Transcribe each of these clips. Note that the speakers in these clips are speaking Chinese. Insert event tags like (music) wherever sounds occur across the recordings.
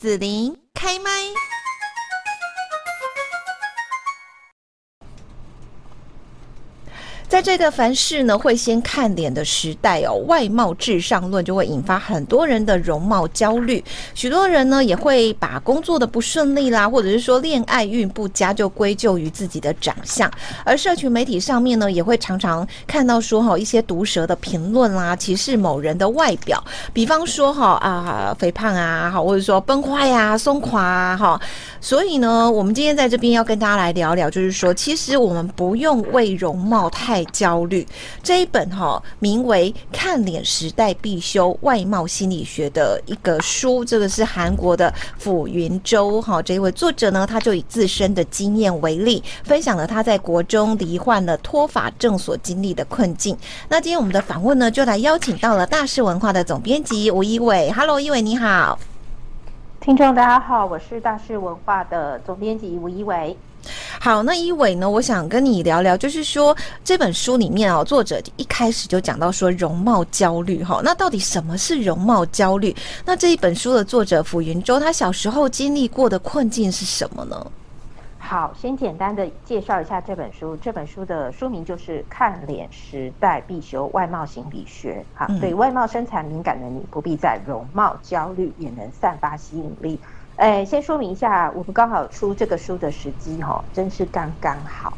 子琳开麦。在这个凡事呢会先看脸的时代哦，外貌至上论就会引发很多人的容貌焦虑。许多人呢也会把工作的不顺利啦，或者是说恋爱运不佳，就归咎于自己的长相。而社群媒体上面呢，也会常常看到说哈一些毒舌的评论啦，歧视某人的外表，比方说哈啊肥胖啊，好或者说崩坏呀、松垮啊哈。所以呢，我们今天在这边要跟大家来聊聊，就是说其实我们不用为容貌太焦虑这一本哈，名为《看脸时代必修外貌心理学》的一个书，这个是韩国的傅云舟哈，这一位作者呢，他就以自身的经验为例，分享了他在国中罹患了脱发症所经历的困境。那今天我们的访问呢，就来邀请到了大是文化的总编辑吴一伟。Hello，一伟你好，听众大家好，我是大是文化的总编辑吴一伟。好，那一伟呢？我想跟你聊聊，就是说这本书里面哦，作者一开始就讲到说容貌焦虑哈。那到底什么是容貌焦虑？那这一本书的作者傅云舟，他小时候经历过的困境是什么呢？好，先简单的介绍一下这本书。这本书的书名就是《看脸时代必修外貌心理学》。哈，对外貌身材敏感的你，不必再容貌焦虑，也能散发吸引力。哎，先说明一下，我们刚好出这个书的时机哈，真是刚刚好。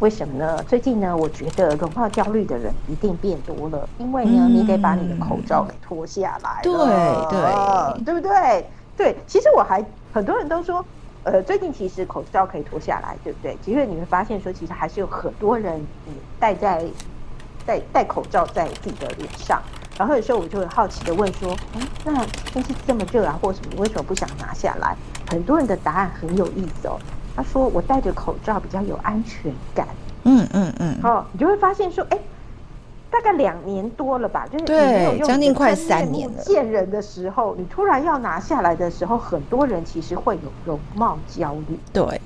为什么呢？最近呢，我觉得容貌焦虑的人一定变多了，因为呢，你得把你的口罩给脱下来。对对，对不对？对，其实我还很多人都说，呃，最近其实口罩可以脱下来，对不对？其实你会发现说，其实还是有很多人戴在戴戴口罩在自己的脸上。然后有时候我就会好奇的问说，哎，那天气这么热啊，或什么，你为什么不想拿下来？很多人的答案很有意思哦。他说我戴着口罩比较有安全感。嗯嗯嗯。哦，你就会发现说，哎，大概两年多了吧，就是你没有用将近快三年了。见人的时候，你突然要拿下来的时候，很多人其实会有容貌焦虑。对。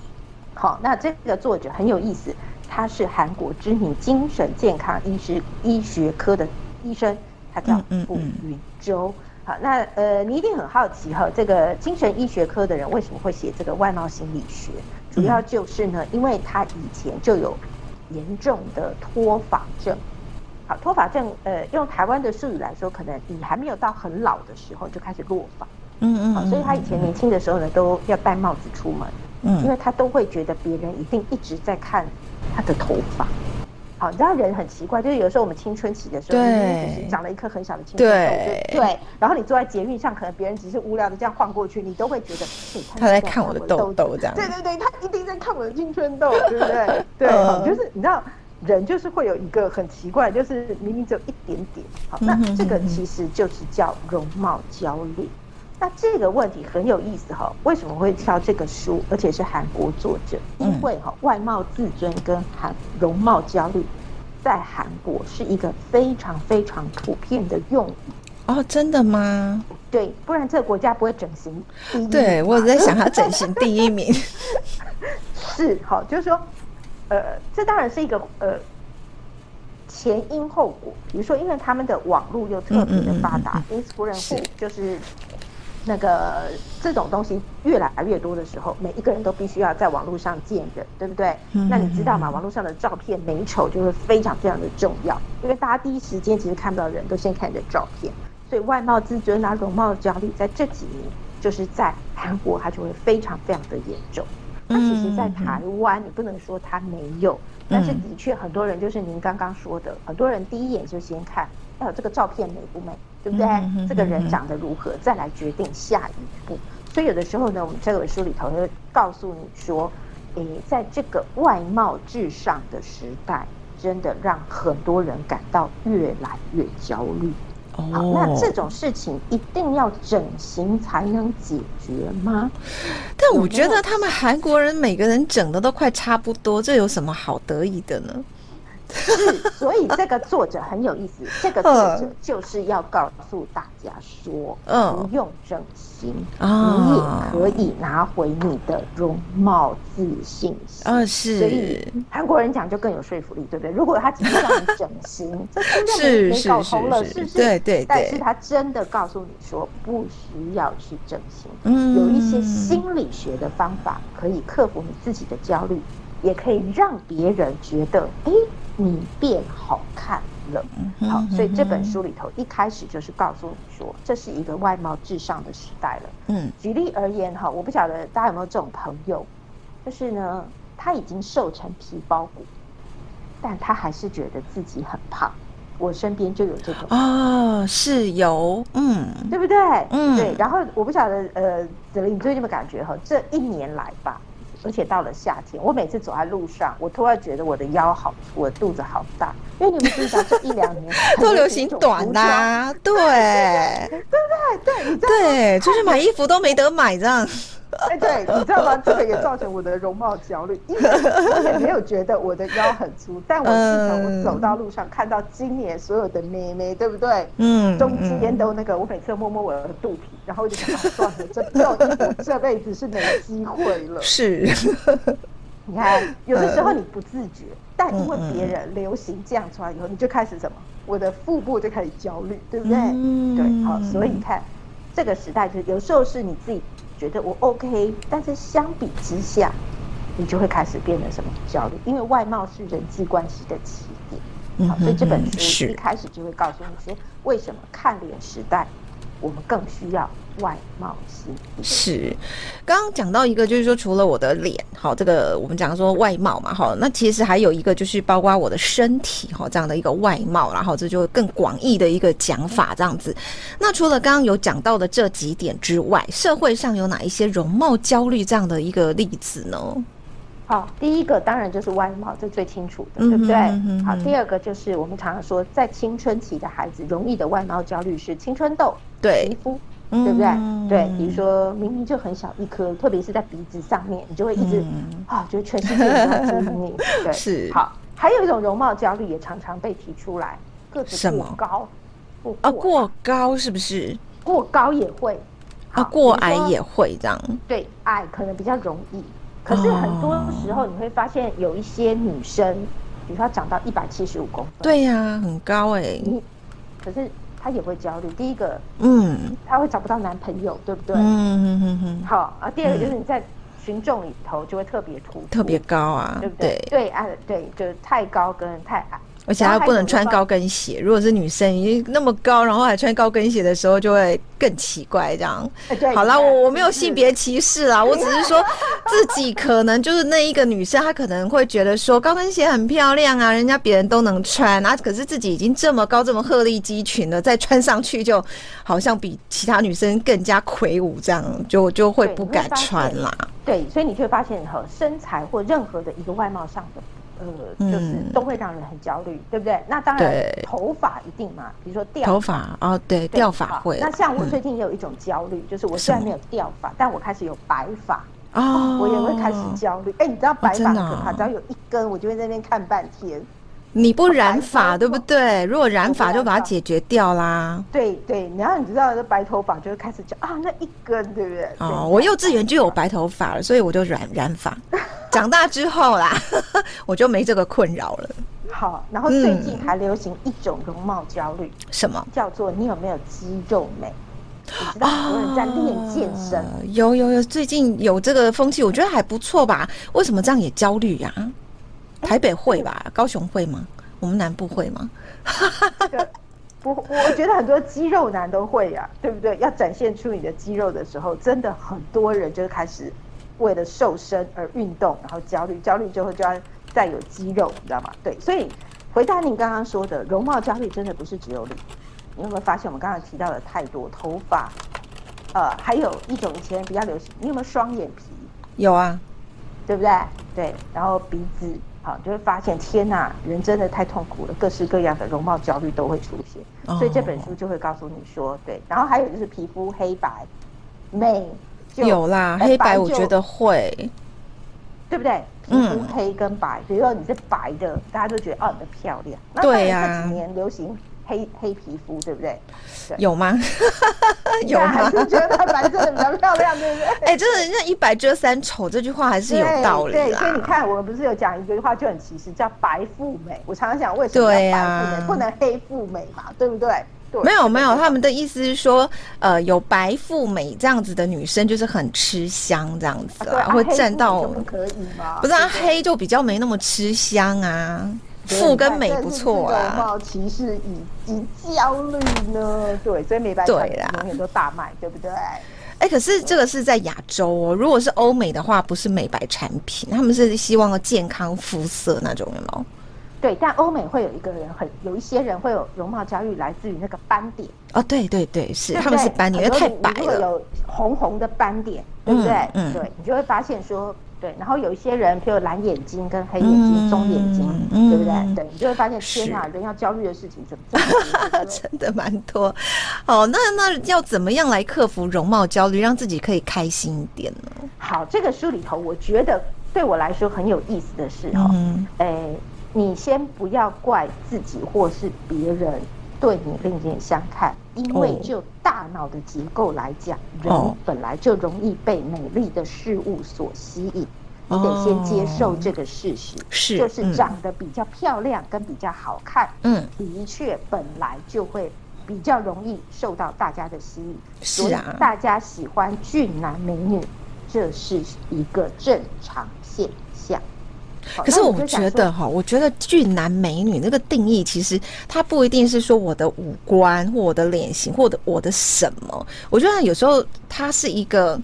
好，那这个作者很有意思，他是韩国知名精神健康医师医学科的医生。他叫傅云舟，好，那呃，你一定很好奇哈，这个精神医学科的人为什么会写这个外貌心理学？主要就是呢，因为他以前就有严重的脱发症。好，脱发症，呃，用台湾的术语来说，可能你还没有到很老的时候就开始落发。嗯嗯。好，所以他以前年轻的时候呢，都要戴帽子出门。嗯。因为他都会觉得别人一定一直在看他的头发。好，你知道人很奇怪，就是有时候我们青春期的时候，就是长了一颗很小的青春痘，对对。然后你坐在捷运上，可能别人只是无聊的这样晃过去，你都会觉得他在看我的痘痘这样。对对对，他一定在看我的青春痘，对不对？对，就是你知道，人就是会有一个很奇怪，就是明明只有一点点。好，那这个其实就是叫容貌焦虑。那这个问题很有意思哈，为什么会挑这个书，而且是韩国作者？因为哈，外貌自尊跟韩容貌焦虑，在韩国是一个非常非常普遍的用语。哦，真的吗？对，不然这个国家不会整形第一名。对，我在想他整形第一名。(laughs) 是，好，就是说，呃，这当然是一个呃前因后果。比如说，因为他们的网络又特别的发达，因此夫人户就是。那个这种东西越来越多的时候，每一个人都必须要在网络上见人，对不对？嗯、那你知道吗？网络上的照片美丑就会非常非常的重要，因为大家第一时间其实看不到人都先看你的照片，所以外貌自尊啊、容貌焦虑，在这几年就是在韩国它就会非常非常的严重。那其实，在台湾你不能说它没有，但是的确很多人就是您刚刚说的，很多人第一眼就先看，哎呦这个照片美不美？对不对？这个人长得如何，再来决定下一步。所以有的时候呢，我们这本书里头会告诉你说，诶，在这个外貌至上的时代，真的让很多人感到越来越焦虑。好，那这种事情一定要整形才能解决吗？但我觉得他们韩国人每个人整的都快差不多，这有什么好得意的呢？是，所以这个作者很有意思。这个作者就是要告诉大家说，不用整形，你也可以拿回你的容貌自信心。啊、哦，是。所以韩国人讲就更有说服力，对不对？如果他只是让你整形，(laughs) 这真的没没搞头了，是不是？对对对。但是他真的告诉你说，不需要去整形，嗯，有一些心理学的方法可以克服你自己的焦虑，也可以让别人觉得，哎，你变好看。了，好，所以这本书里头一开始就是告诉你说，这是一个外貌至上的时代了。嗯，举例而言哈，我不晓得大家有没有这种朋友，就是呢，他已经瘦成皮包骨，但他还是觉得自己很胖。我身边就有这种哦，是有，嗯，对不对？嗯，对。然后我不晓得，呃，子玲，你最近有没有感觉哈？这一年来吧。而且到了夏天，我每次走在路上，我突然觉得我的腰好粗，我的肚子好大。因为你们知道，这一两年 (laughs) 都流行短的，啊，(laughs) 对，对不对？对，对，就是买衣服都没得买这样。(laughs) 哎，对，你知道吗？这个也造成我的容貌焦虑，因为我也没有觉得我的腰很粗，但我自从我走到路上看到今年所有的妹妹，对不对？嗯，中间都那个，我每次摸摸我的肚皮，然后我就想，算了，这这这辈子是没机会了。是，你看，有的时候你不自觉，但因为别人流行这样穿以后，你就开始什么？我的腹部就开始焦虑，对不对？嗯对，好，所以你看，这个时代就是有时候是你自己。觉得我 OK，但是相比之下，你就会开始变得什么焦虑？因为外貌是人际关系的起点。好，所以这本书一开始就会告诉你说，为什么看脸时代，我们更需要。外貌心是，刚刚讲到一个，就是说除了我的脸，好，这个我们讲说外貌嘛，好，那其实还有一个就是包括我的身体，哈，这样的一个外貌，然后这就更广义的一个讲法，这样子。那除了刚刚有讲到的这几点之外，社会上有哪一些容貌焦虑这样的一个例子呢？好，第一个当然就是外貌，这最清楚的，对不对？好，第二个就是我们常常说，在青春期的孩子容易的外貌焦虑是青春痘、对皮肤。对不对？对，比如说明明就很小一颗，特别是在鼻子上面，你就会一直啊，觉得全世界都在注意你。(laughs) 对，是。好，还有一种容貌焦虑也常常被提出来，个子过高，啊，过高是不是？过高也会，啊，过矮也会这样。对，矮可能比较容易，可是很多时候你会发现有一些女生，比如说她长到一百七十五公分，对呀，很高哎，可是。她也会焦虑。第一个，嗯，她会找不到男朋友，对不对？嗯嗯嗯嗯。好啊，第二个就是你在群众里头就会特别突出，特别高啊，对不对？对啊，对，就是太高跟太矮。而且还不能穿高跟鞋。如果是女生，已经那么高，然后还穿高跟鞋的时候，就会更奇怪。这样，好啦，我我没有性别歧视啦，我只是说自己可能就是那一个女生，她可能会觉得说高跟鞋很漂亮啊，人家别人都能穿啊，可是自己已经这么高，这么鹤立鸡群了，再穿上去就好像比其他女生更加魁梧，这样就就会不敢穿啦。对，所以你就会发现和身材或任何的一个外貌上的。呃，就是都会让人很焦虑，对不对？那当然，头发一定嘛，比如说掉头发啊，对，掉发会。那像我最近也有一种焦虑，就是我虽然没有掉发，但我开始有白发啊，我也会开始焦虑。哎，你知道白发很可怕，只要有一根，我就会在那边看半天。你不染发对不对？如果染发就把它解决掉啦。对对，然后你知道这白头发就会开始讲啊，那一根对不对？哦，我幼稚园就有白头发了，所以我就染染发。长大之后啦，(laughs) 我就没这个困扰了。好，然后最近还流行一种容貌焦虑，什么叫做你有没有肌肉美？你知道很多人在练健身，有有有，最近有这个风气，我觉得还不错吧？为什么这样也焦虑呀？台北会吧？高雄会吗？我们南部会吗？这个不，我觉得很多肌肉男都会呀，对不对？要展现出你的肌肉的时候，真的很多人就开始为了瘦身而运动，然后焦虑，焦虑之后就要再有肌肉，你知道吗？对，所以回答您刚刚说的容貌焦虑，真的不是只有你。你有没有发现我们刚刚提到的太多头发？呃，还有一种以前比较流行，你有没有双眼皮？有啊，对不对？对，然后鼻子。好，就会发现天呐，人真的太痛苦了，各式各样的容貌焦虑都会出现，哦、所以这本书就会告诉你说，对，然后还有就是皮肤黑白美就有啦，黑白我觉得会，对不对？皮肤黑跟白，嗯、比如说你是白的，大家都觉得哦，你的漂亮。对呀、啊。这几年流行黑黑皮肤，对不对？对有吗？有吗？(laughs) 觉得白色的比较漂亮，对不对？(laughs) 哎、欸，真的，那一白遮三丑这句话还是有道理的。对，所以你看，我们不是有讲一句话就很歧视，叫白富美。我常常想，为什么要白富美，啊、不能黑富美嘛？对不对？没有没有，他们的意思是说，呃，有白富美这样子的女生就是很吃香，这样子啊，啊会占到可以吗？不是，啊，黑就比较没那么吃香啊。富跟美不错啊。容貌歧视以及焦虑呢？对，所以美白产品永远都大卖，对不对？哎、欸，可是这个是在亚洲哦。如果是欧美的话，不是美白产品，他们是希望要健康肤色那种，有没有？对，但欧美会有一个人很有一些人会有容貌焦虑，来自于那个斑点哦。对对对，是他们是斑点，因为太白了。有红红的斑点，对不对？嗯，嗯对你就会发现说，对。然后有一些人，譬如蓝眼睛跟黑眼睛、棕、嗯、眼睛，嗯、对不对？对你就会发现，天哪，人要焦虑的事情怎么这么 (laughs) 真的蛮多。好，那那要怎么样来克服容貌焦虑，让自己可以开心一点呢？好，这个书里头，我觉得对我来说很有意思的是哈，嗯，哎。你先不要怪自己或是别人对你另眼相看，因为就大脑的结构来讲，人本来就容易被美丽的事物所吸引。你得先接受这个事实，是就是长得比较漂亮跟比较好看，嗯，的确本来就会比较容易受到大家的吸引。是啊，大家喜欢俊男美女，这是一个正常现象。可是我觉得哈，我觉得俊男美女那个定义，其实它不一定是说我的五官或我的脸型或者我的什么。我觉得有时候它是一个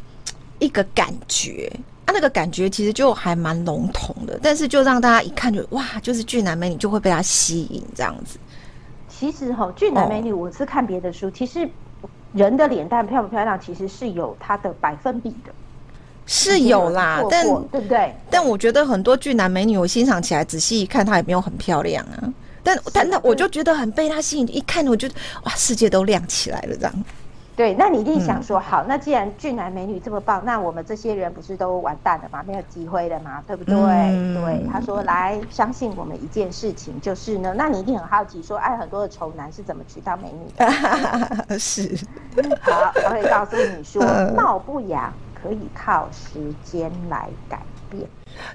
一个感觉，啊，那个感觉其实就还蛮笼统的。但是就让大家一看就哇，就是俊男美女就会被他吸引这样子。其实哈，俊男美女，我是看别的书，其实人的脸蛋漂不漂亮，其实是有它的百分比的。是有啦，但对不对？但我觉得很多俊男美女，我欣赏起来仔细一看，她也没有很漂亮啊。但但那我就觉得很被她吸引，一看我就哇，世界都亮起来了这样。对，那你一定想说，好，那既然俊男美女这么棒，那我们这些人不是都完蛋了吗？没有机会了吗？对不对？嗯、对，他说来相信我们一件事情，就是呢，那你一定很好奇，说爱很多的丑男是怎么娶到美女的？(laughs) 是，好，我会告诉你说，貌不扬。可以靠时间来改变，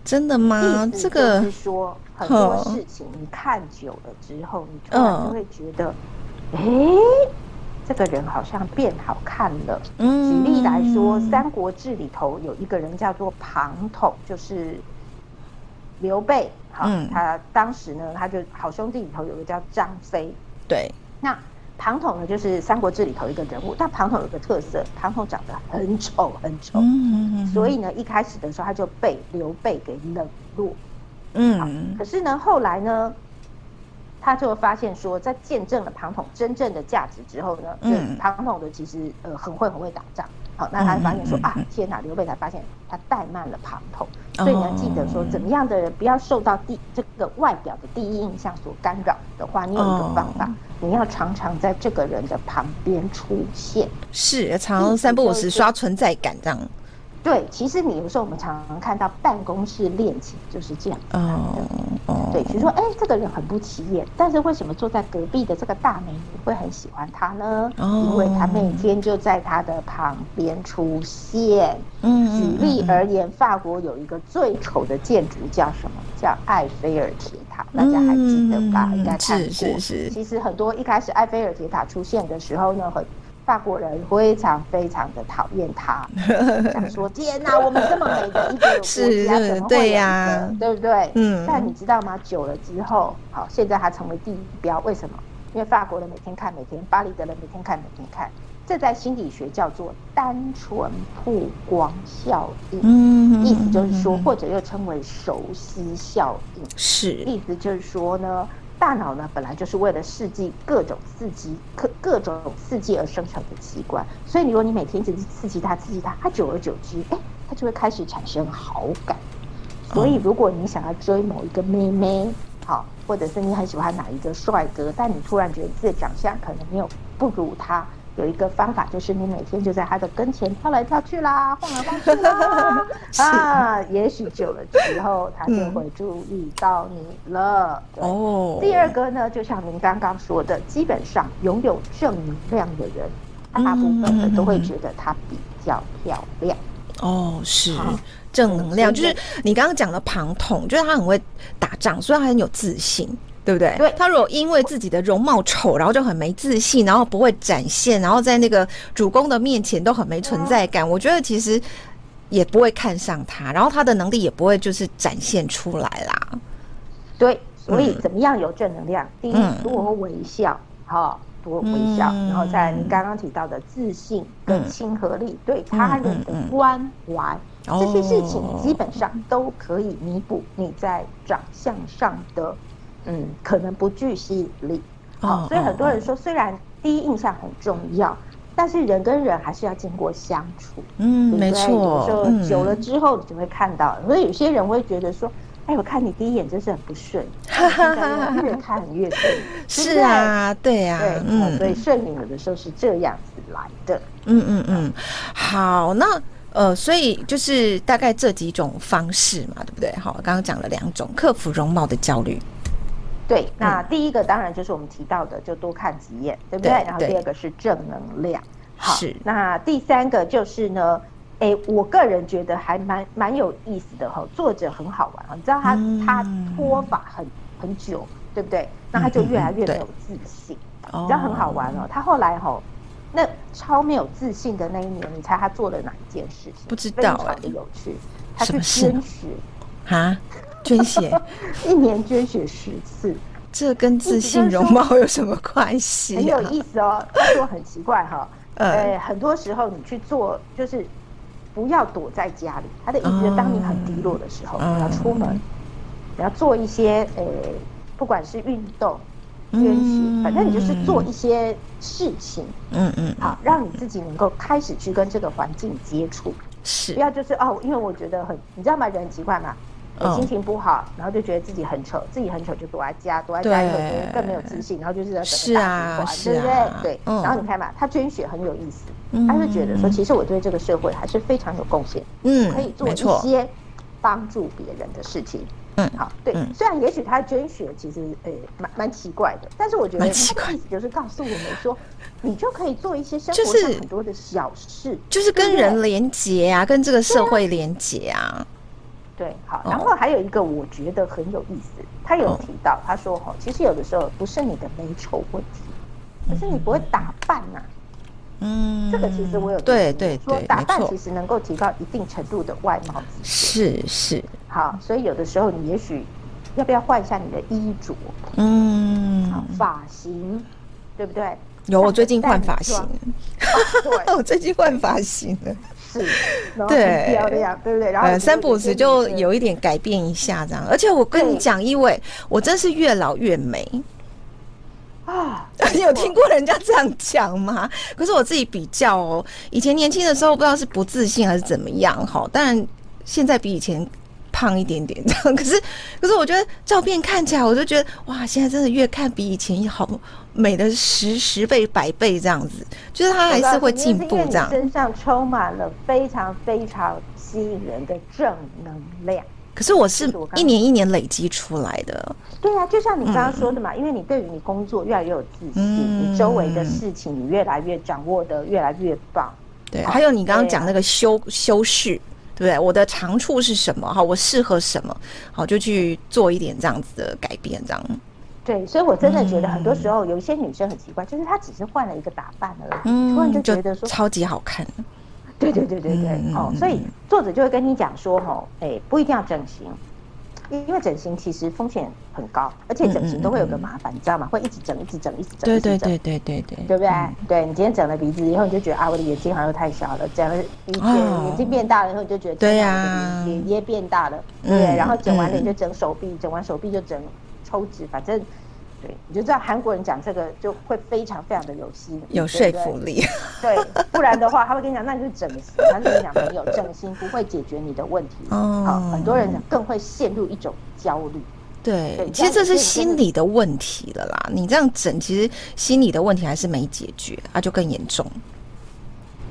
真的吗？这个是说很多事情，你看久了之后，你突然就会觉得，哎、这个人好像变好看了。嗯，举例来说，《三国志》里头有一个人叫做庞统，就是刘备。好，嗯、他当时呢，他就好兄弟里头有个叫张飞。对，那。庞统呢，就是《三国志》里头一个人物，但庞统有个特色，庞统长得很丑，很丑，嗯，所以呢，一开始的时候他就被刘备给冷落，嗯，可是呢，后来呢，他就发现说，在见证了庞统真正的价值之后呢，嗯，庞统的其实呃很会很会打仗。好，那他发现说啊，天哪！刘备才发现他怠慢了庞统，所以你要记得说，怎么样的人不要受到第这个外表的第一印象所干扰的话，你有一个方法，你要常常在这个人的旁边出现，是常常三不五时刷存在感这样。对，其实你有时候我们常常看到办公室恋情就是这样哦哦，对，比如说哎，这个人很不起眼，但是为什么坐在隔壁的这个大美女会很喜欢他呢？哦，因为他每天就在他的旁边出现。嗯，举例而言，法国有一个最丑的建筑叫什么？叫埃菲尔铁塔，大家还记得吧？应该看过。是是是。其实很多一开始埃菲尔铁塔出现的时候呢，很。法国人非常非常的讨厌他，(laughs) 想说天哪，我们这么美的一个国家，怎么会呀？对不对？嗯。但你知道吗？久了之后，好，现在他成为地标，为什么？因为法国人每天看，每天；巴黎的人每天看，每天看。这在心理学叫做单纯曝光效应。嗯。意思就是说，或者又称为熟悉效应。是。意思就是说呢。大脑呢，本来就是为了刺激各种刺激、各各种刺激而生成的器官，所以如果你每天一直刺激它、刺激它，它久而久之，哎，它就会开始产生好感。所以，如果你想要追某一个妹妹，好，或者是你很喜欢哪一个帅哥，但你突然觉得自己的长相可能没有不如他，有一个方法，就是你每天就在他的跟前跳来跳去啦，(laughs) 晃来晃去啦，啊，也许久了之后，他就会注意到你了。嗯、哦。第二个呢，就像您刚刚说的，基本上拥有正能量的人，大部分的都会觉得他比较漂亮。哦，是。正能量就是你刚刚讲的庞统，就是他很会打仗，所以他很有自信，对不对？对。他如果因为自己的容貌丑，然后就很没自信，然后不会展现，然后在那个主公的面前都很没存在感，我觉得其实也不会看上他，然后他的能力也不会就是展现出来啦。对，所以怎么样有正能量？第一，多微笑，哈，多微笑，然后在你刚刚提到的自信跟亲和力，对他人的关怀。这些事情基本上都可以弥补你在长相上的，嗯，可能不具吸引力。好，所以很多人说，虽然第一印象很重要，但是人跟人还是要经过相处。嗯，没错。有时候久了之后，你就会看到。所以有些人会觉得说，哎，我看你第一眼真是很不顺，(laughs) 越看越顺。(laughs) 是啊，对啊，嗯，所以顺眼有的时候是这样子来的。嗯嗯嗯，好，那。呃，所以就是大概这几种方式嘛，对不对？好，刚刚讲了两种克服容貌的焦虑。对，那第一个当然就是我们提到的，就多看几眼，对不对？对，然后第二个是正能量。好，是。那第三个就是呢，哎，我个人觉得还蛮蛮有意思的哈，作者很好玩啊，你知道他、嗯、他脱发很很久，对不对？那他就越来越没有自信，嗯、你知道很好玩哦。他后来哈。那超没有自信的那一年，你猜他做了哪一件事情？不知道，非常的有趣。他去捐血啊，捐血，(laughs) 一年捐血十次，这跟自信容貌有什么关系？很有意思哦。他说很奇怪哈，呃，很多时候你去做，就是不要躲在家里。他的意思就是，当你很低落的时候，你要出门，你要做一些呃，不管是运动。捐血，反正你就是做一些事情，嗯嗯，好，让你自己能够开始去跟这个环境接触，是，不要就是哦，因为我觉得很，你知道吗？人很奇怪嘛，心情不好，然后就觉得自己很丑，自己很丑就躲在家，躲在家以后就更没有自信，然后就是在整个大循环，对不对？对，然后你看嘛，他捐血很有意思，他是觉得说，其实我对这个社会还是非常有贡献，嗯，可以做一些帮助别人的事情。嗯，好，对，嗯、虽然也许他捐血其实呃蛮蛮奇怪的，但是我觉得他的意思就是告诉我们说，(laughs) 你就可以做一些生活上很多的小事，就是、就是跟人连结啊，跟这个社会连结啊。对，好，然后还有一个我觉得很有意思，他有提到，他说哈，其实有的时候不是你的美丑问题，可是你不会打扮呐、啊。嗯，这个其实我有对对说打扮其实能够提高一定程度的外貌是是。好，所以有的时候你也许要不要换一下你的衣着？嗯，好，发型，对不对？有，我最近换发型。(laughs) 我最近换发型了。是，(laughs) 对，漂亮，对不对？然后三不五时就有一点改变一下这样。而且我跟你讲，因为我真是越老越美。啊，(laughs) 你有听过人家这样讲吗？可是我自己比较哦，以前年轻的时候不知道是不自信还是怎么样哈，当然现在比以前胖一点点这样。(laughs) 可是，可是我觉得照片看起来，我就觉得哇，现在真的越看比以前好美的十十倍百倍这样子，就是他还是会进步这样。身上充满了非常非常吸引人的正能量。可是我是一年一年累积出来的。对啊，就像你刚刚说的嘛，嗯、因为你对于你工作越来越有自信，嗯、你周围的事情你越来越掌握的越来越棒。对，还有你刚刚讲那个修修饰，对不对？我的长处是什么？哈，我适合什么？好，就去做一点这样子的改变，这样。对，所以我真的觉得很多时候有一些女生很奇怪，就是她只是换了一个打扮而已，嗯、突然就觉得说超级好看。对对对对对，嗯、哦，所以作者就会跟你讲说，哦，哎，不一定要整形，因为整形其实风险很高，而且整形都会有个麻烦，嗯、你知道吗？会一直整，一直整，一直整，对对对对对对，对不对？嗯、对你今天整了鼻子以后，你就觉得啊，我的眼睛好像又太小了；整了鼻子，哦、眼睛变大了以后，你就觉得对呀，眼也变大了，对。然后整完脸就整手臂，嗯、整完手臂就整抽脂，反正。对，你就知道韩国人讲这个就会非常非常的有吸引力，有说服力。对，不然的话他会跟你讲，那你就整形。他就跟你讲没有，整形不会解决你的问题。哦，好，很多人更会陷入一种焦虑。对，对其实这是心理的问题了啦。你这样整，其实心理的问题还是没解决，啊，就更严重。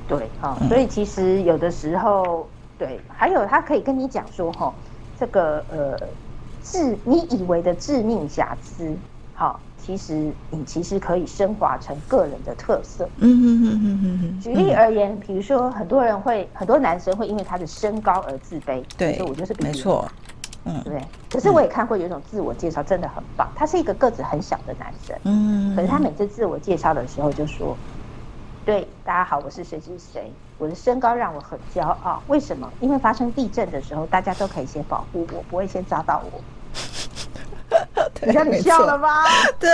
对，好，所以其实有的时候，对，还有他可以跟你讲说，哈，这个呃，致你以为的致命瑕疵，好，其实你其实可以升华成个人的特色。嗯哼哼哼哼哼。举例而言，比如说很多人会，很多男生会因为他的身高而自卑。对，所以我就是比没错。嗯，对。可是我也看过有一种自我介绍真的很棒，他是一个个子很小的男生。嗯。可是他每次自我介绍的时候就说。对，大家好，我是谁谁谁。我的身高让我很骄傲，为什么？因为发生地震的时候，大家都可以先保护我，不会先砸到我。你看你笑了吗？(laughs) 对，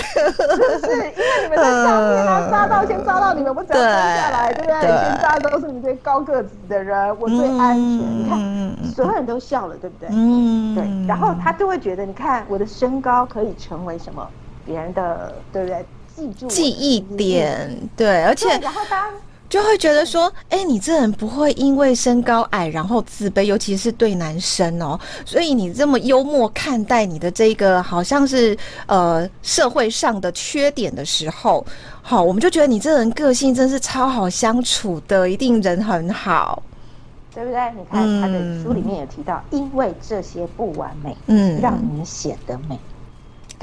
是不是？因为你们在上面啊，抓到先抓到你们，我只要蹲下来，对不对？先砸都是你这高个子的人，我最安全。你看，所有人都笑了，对不对？嗯，对。然后他就会觉得，你看我的身高可以成为什么？别人的，对不对？记住记忆点，对，而且然后他就会觉得说，哎、欸，你这人不会因为身高矮然后自卑，尤其是对男生哦。所以你这么幽默看待你的这个好像是呃社会上的缺点的时候，好，我们就觉得你这人个性真是超好相处的，一定人很好，对不对？你看他的书里面有提到，嗯、因为这些不完美，嗯，让你显得美。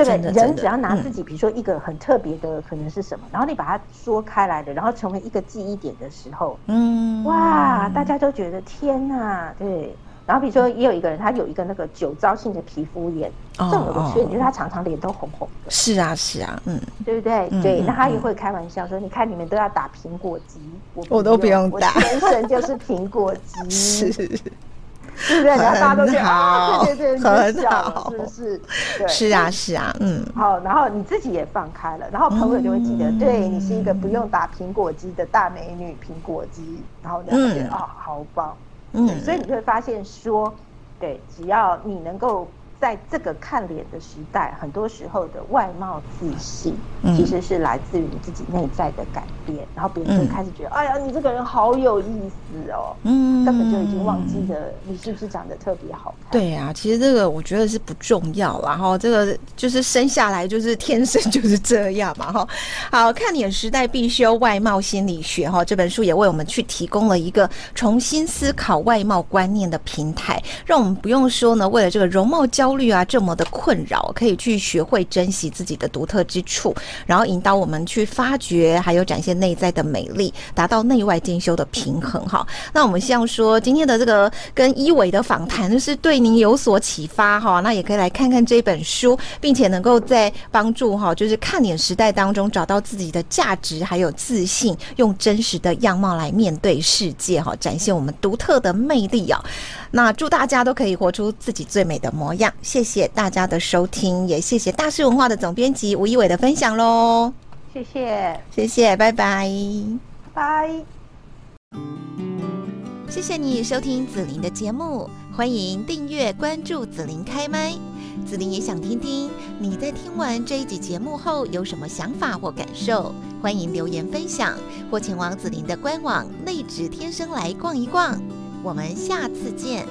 对不对？人只要拿自己，比如说一个很特别的，可能是什么，然后你把它说开来的，然后成为一个记忆点的时候，嗯，哇，大家都觉得天哪，对。然后比如说也有一个人，他有一个那个酒糟性的皮肤炎，这种有个缺点就是他常常脸都红红的。是啊，是啊，嗯，对不对？对，那他也会开玩笑说：“你看你们都要打苹果肌，我我都不用打，我天生就是苹果肌。(laughs) ”是。对不对？然后大家都觉得啊，对对对，很好，是不是？对，是啊，是啊，嗯。好，然后你自己也放开了，然后朋友就会记得，对你是一个不用打苹果肌的大美女，苹果肌，然后你会觉得啊，好棒。嗯，所以你会发现说，对，只要你能够。在这个看脸的时代，很多时候的外貌自信，其实是来自于你自己内在的改变，嗯、然后别人就开始觉得，嗯、哎呀，你这个人好有意思哦，嗯，根本就已经忘记了你是不是长得特别好看。对呀、啊，其实这个我觉得是不重要，然后这个就是生下来就是天生就是这样嘛，哈。(laughs) 好，看脸时代必修外貌心理学，哈，这本书也为我们去提供了一个重新思考外貌观念的平台，让我们不用说呢，为了这个容貌焦。焦虑啊，这么的困扰，可以去学会珍惜自己的独特之处，然后引导我们去发掘，还有展现内在的美丽，达到内外兼修的平衡。哈，那我们希望说，今天的这个跟一伟的访谈是对您有所启发哈。那也可以来看看这本书，并且能够在帮助哈，就是看脸时代当中找到自己的价值，还有自信，用真实的样貌来面对世界哈，展现我们独特的魅力啊。那祝大家都可以活出自己最美的模样。谢谢大家的收听，也谢谢大师文化的总编辑吴一伟的分享喽。谢谢，谢谢，拜拜，拜。谢谢你收听紫琳的节目，欢迎订阅关注紫琳开麦。紫琳也想听听你在听完这一集节目后有什么想法或感受，欢迎留言分享或前往紫琳的官网内指天生来逛一逛。我们下次见。